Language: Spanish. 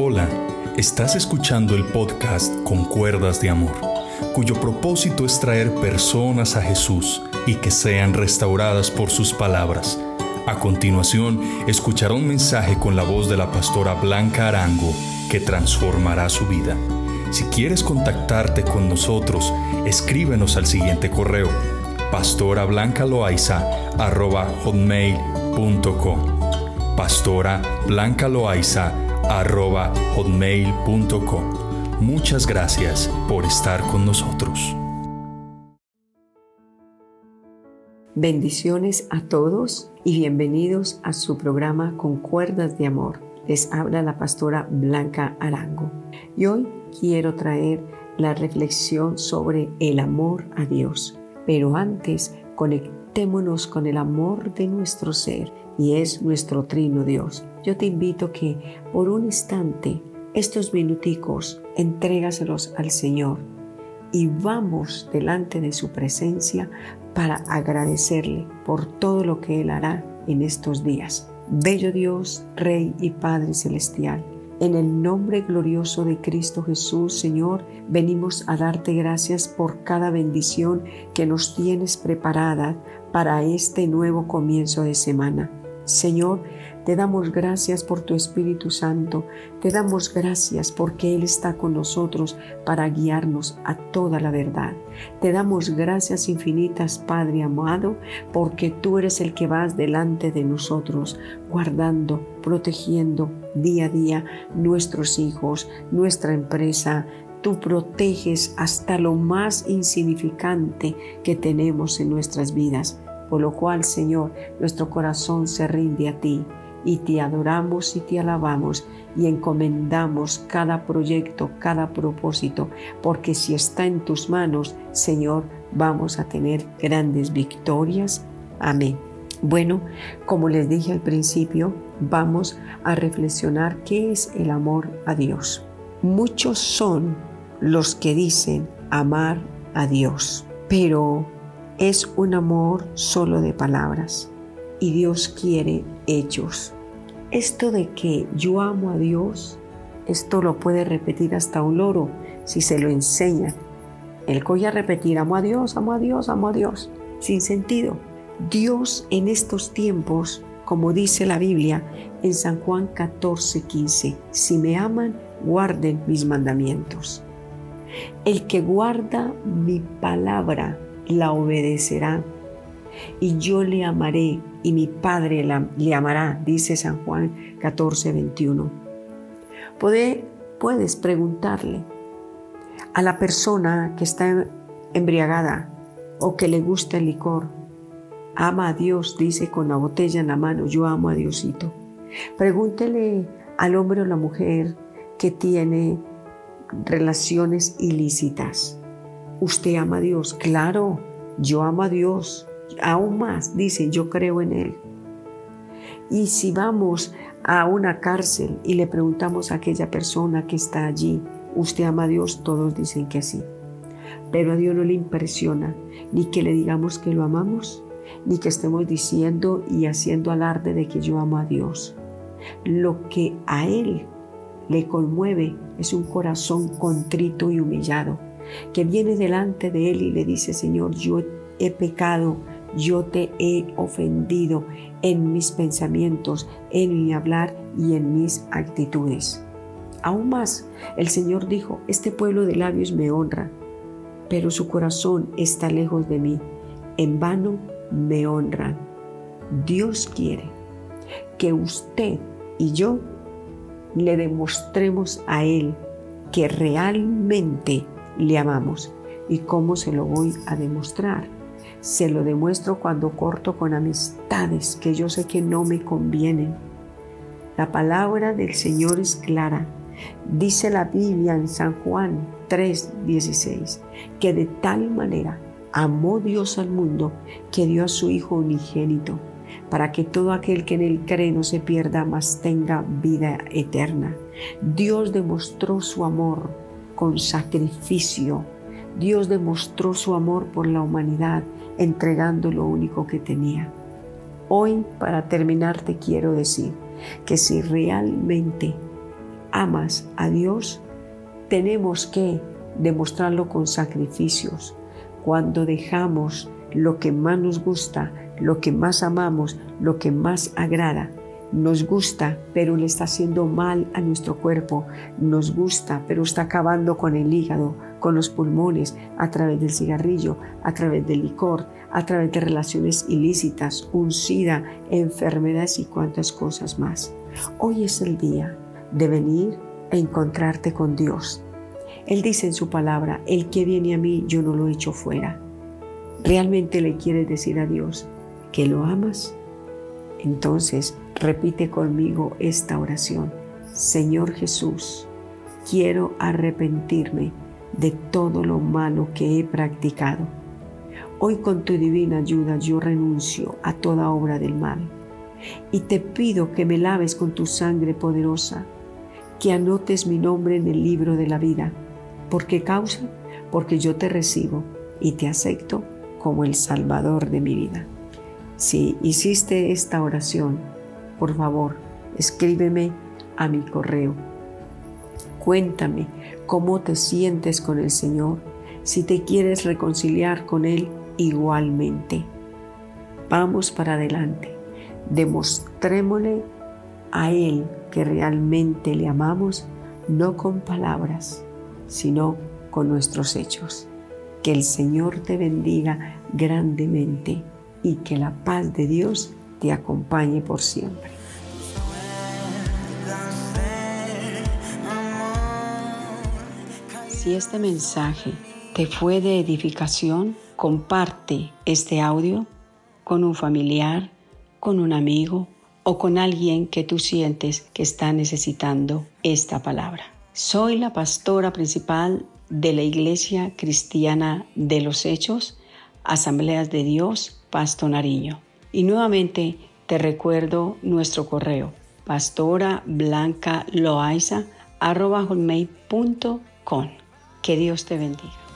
Hola, estás escuchando el podcast Con Cuerdas de Amor, cuyo propósito es traer personas a Jesús y que sean restauradas por sus palabras. A continuación, escuchará un mensaje con la voz de la pastora Blanca Arango que transformará su vida. Si quieres contactarte con nosotros, escríbenos al siguiente correo pastorablancaloaiza.com pastora Blanca hotmail.com. Muchas gracias por estar con nosotros. Bendiciones a todos y bienvenidos a su programa Con Cuerdas de Amor. Les habla la pastora Blanca Arango. Y hoy quiero traer la reflexión sobre el amor a Dios. Pero antes, conectémonos con el amor de nuestro ser y es nuestro trino Dios. Yo te invito que por un instante estos minuticos entrégaselos al Señor y vamos delante de su presencia para agradecerle por todo lo que Él hará en estos días. Bello Dios, Rey y Padre Celestial. En el nombre glorioso de Cristo Jesús, Señor, venimos a darte gracias por cada bendición que nos tienes preparada para este nuevo comienzo de semana. Señor, te damos gracias por tu Espíritu Santo, te damos gracias porque Él está con nosotros para guiarnos a toda la verdad. Te damos gracias infinitas, Padre amado, porque tú eres el que vas delante de nosotros, guardando, protegiendo día a día nuestros hijos, nuestra empresa, tú proteges hasta lo más insignificante que tenemos en nuestras vidas. Por lo cual, Señor, nuestro corazón se rinde a ti y te adoramos y te alabamos y encomendamos cada proyecto, cada propósito, porque si está en tus manos, Señor, vamos a tener grandes victorias. Amén. Bueno, como les dije al principio, vamos a reflexionar qué es el amor a Dios. Muchos son los que dicen amar a Dios, pero es un amor solo de palabras y Dios quiere hechos. Esto de que yo amo a Dios, esto lo puede repetir hasta un loro si se lo enseña. Él coge a repetir, amo a Dios, amo a Dios, amo a Dios, sin sentido. Dios en estos tiempos, como dice la Biblia en San Juan 14, 15, si me aman, guarden mis mandamientos. El que guarda mi palabra la obedecerá. Y yo le amaré y mi Padre le amará, dice San Juan 14, 21. puedes preguntarle a la persona que está embriagada o que le gusta el licor, ama a Dios, dice con la botella en la mano, yo amo a Diosito. Pregúntele al hombre o la mujer que tiene relaciones ilícitas. ¿Usted ama a Dios? Claro, yo amo a Dios. Aún más, dice, yo creo en Él. Y si vamos a una cárcel y le preguntamos a aquella persona que está allí, ¿usted ama a Dios? Todos dicen que sí. Pero a Dios no le impresiona ni que le digamos que lo amamos, ni que estemos diciendo y haciendo alarde de que yo amo a Dios. Lo que a Él le conmueve es un corazón contrito y humillado que viene delante de Él y le dice, Señor, yo he pecado, yo te he ofendido en mis pensamientos, en mi hablar y en mis actitudes. Aún más, el Señor dijo, este pueblo de labios me honra, pero su corazón está lejos de mí. En vano me honran. Dios quiere que usted y yo le demostremos a Él que realmente le amamos. ¿Y cómo se lo voy a demostrar? Se lo demuestro cuando corto con amistades que yo sé que no me convienen. La palabra del Señor es clara. Dice la Biblia en San Juan 3:16 que de tal manera amó Dios al mundo que dio a su Hijo unigénito para que todo aquel que en él cree no se pierda, mas tenga vida eterna. Dios demostró su amor con sacrificio. Dios demostró su amor por la humanidad entregando lo único que tenía. Hoy, para terminar, te quiero decir que si realmente amas a Dios, tenemos que demostrarlo con sacrificios. Cuando dejamos lo que más nos gusta, lo que más amamos, lo que más agrada, nos gusta, pero le está haciendo mal a nuestro cuerpo. Nos gusta, pero está acabando con el hígado, con los pulmones, a través del cigarrillo, a través del licor, a través de relaciones ilícitas, un sida, enfermedades y cuantas cosas más. Hoy es el día de venir a encontrarte con Dios. Él dice en su palabra, el que viene a mí yo no lo echo fuera. ¿Realmente le quieres decir a Dios que lo amas? Entonces repite conmigo esta oración. Señor Jesús, quiero arrepentirme de todo lo malo que he practicado. Hoy con tu divina ayuda yo renuncio a toda obra del mal y te pido que me laves con tu sangre poderosa, que anotes mi nombre en el libro de la vida. ¿Por qué causa? Porque yo te recibo y te acepto como el Salvador de mi vida. Si hiciste esta oración, por favor, escríbeme a mi correo. Cuéntame cómo te sientes con el Señor, si te quieres reconciliar con Él igualmente. Vamos para adelante. Demostrémosle a Él que realmente le amamos, no con palabras, sino con nuestros hechos. Que el Señor te bendiga grandemente y que la paz de Dios te acompañe por siempre. Si este mensaje te fue de edificación, comparte este audio con un familiar, con un amigo o con alguien que tú sientes que está necesitando esta palabra. Soy la pastora principal de la Iglesia Cristiana de los Hechos, Asambleas de Dios Pasto Nariño. Y nuevamente te recuerdo nuestro correo pastora blanca loaiza Que Dios te bendiga.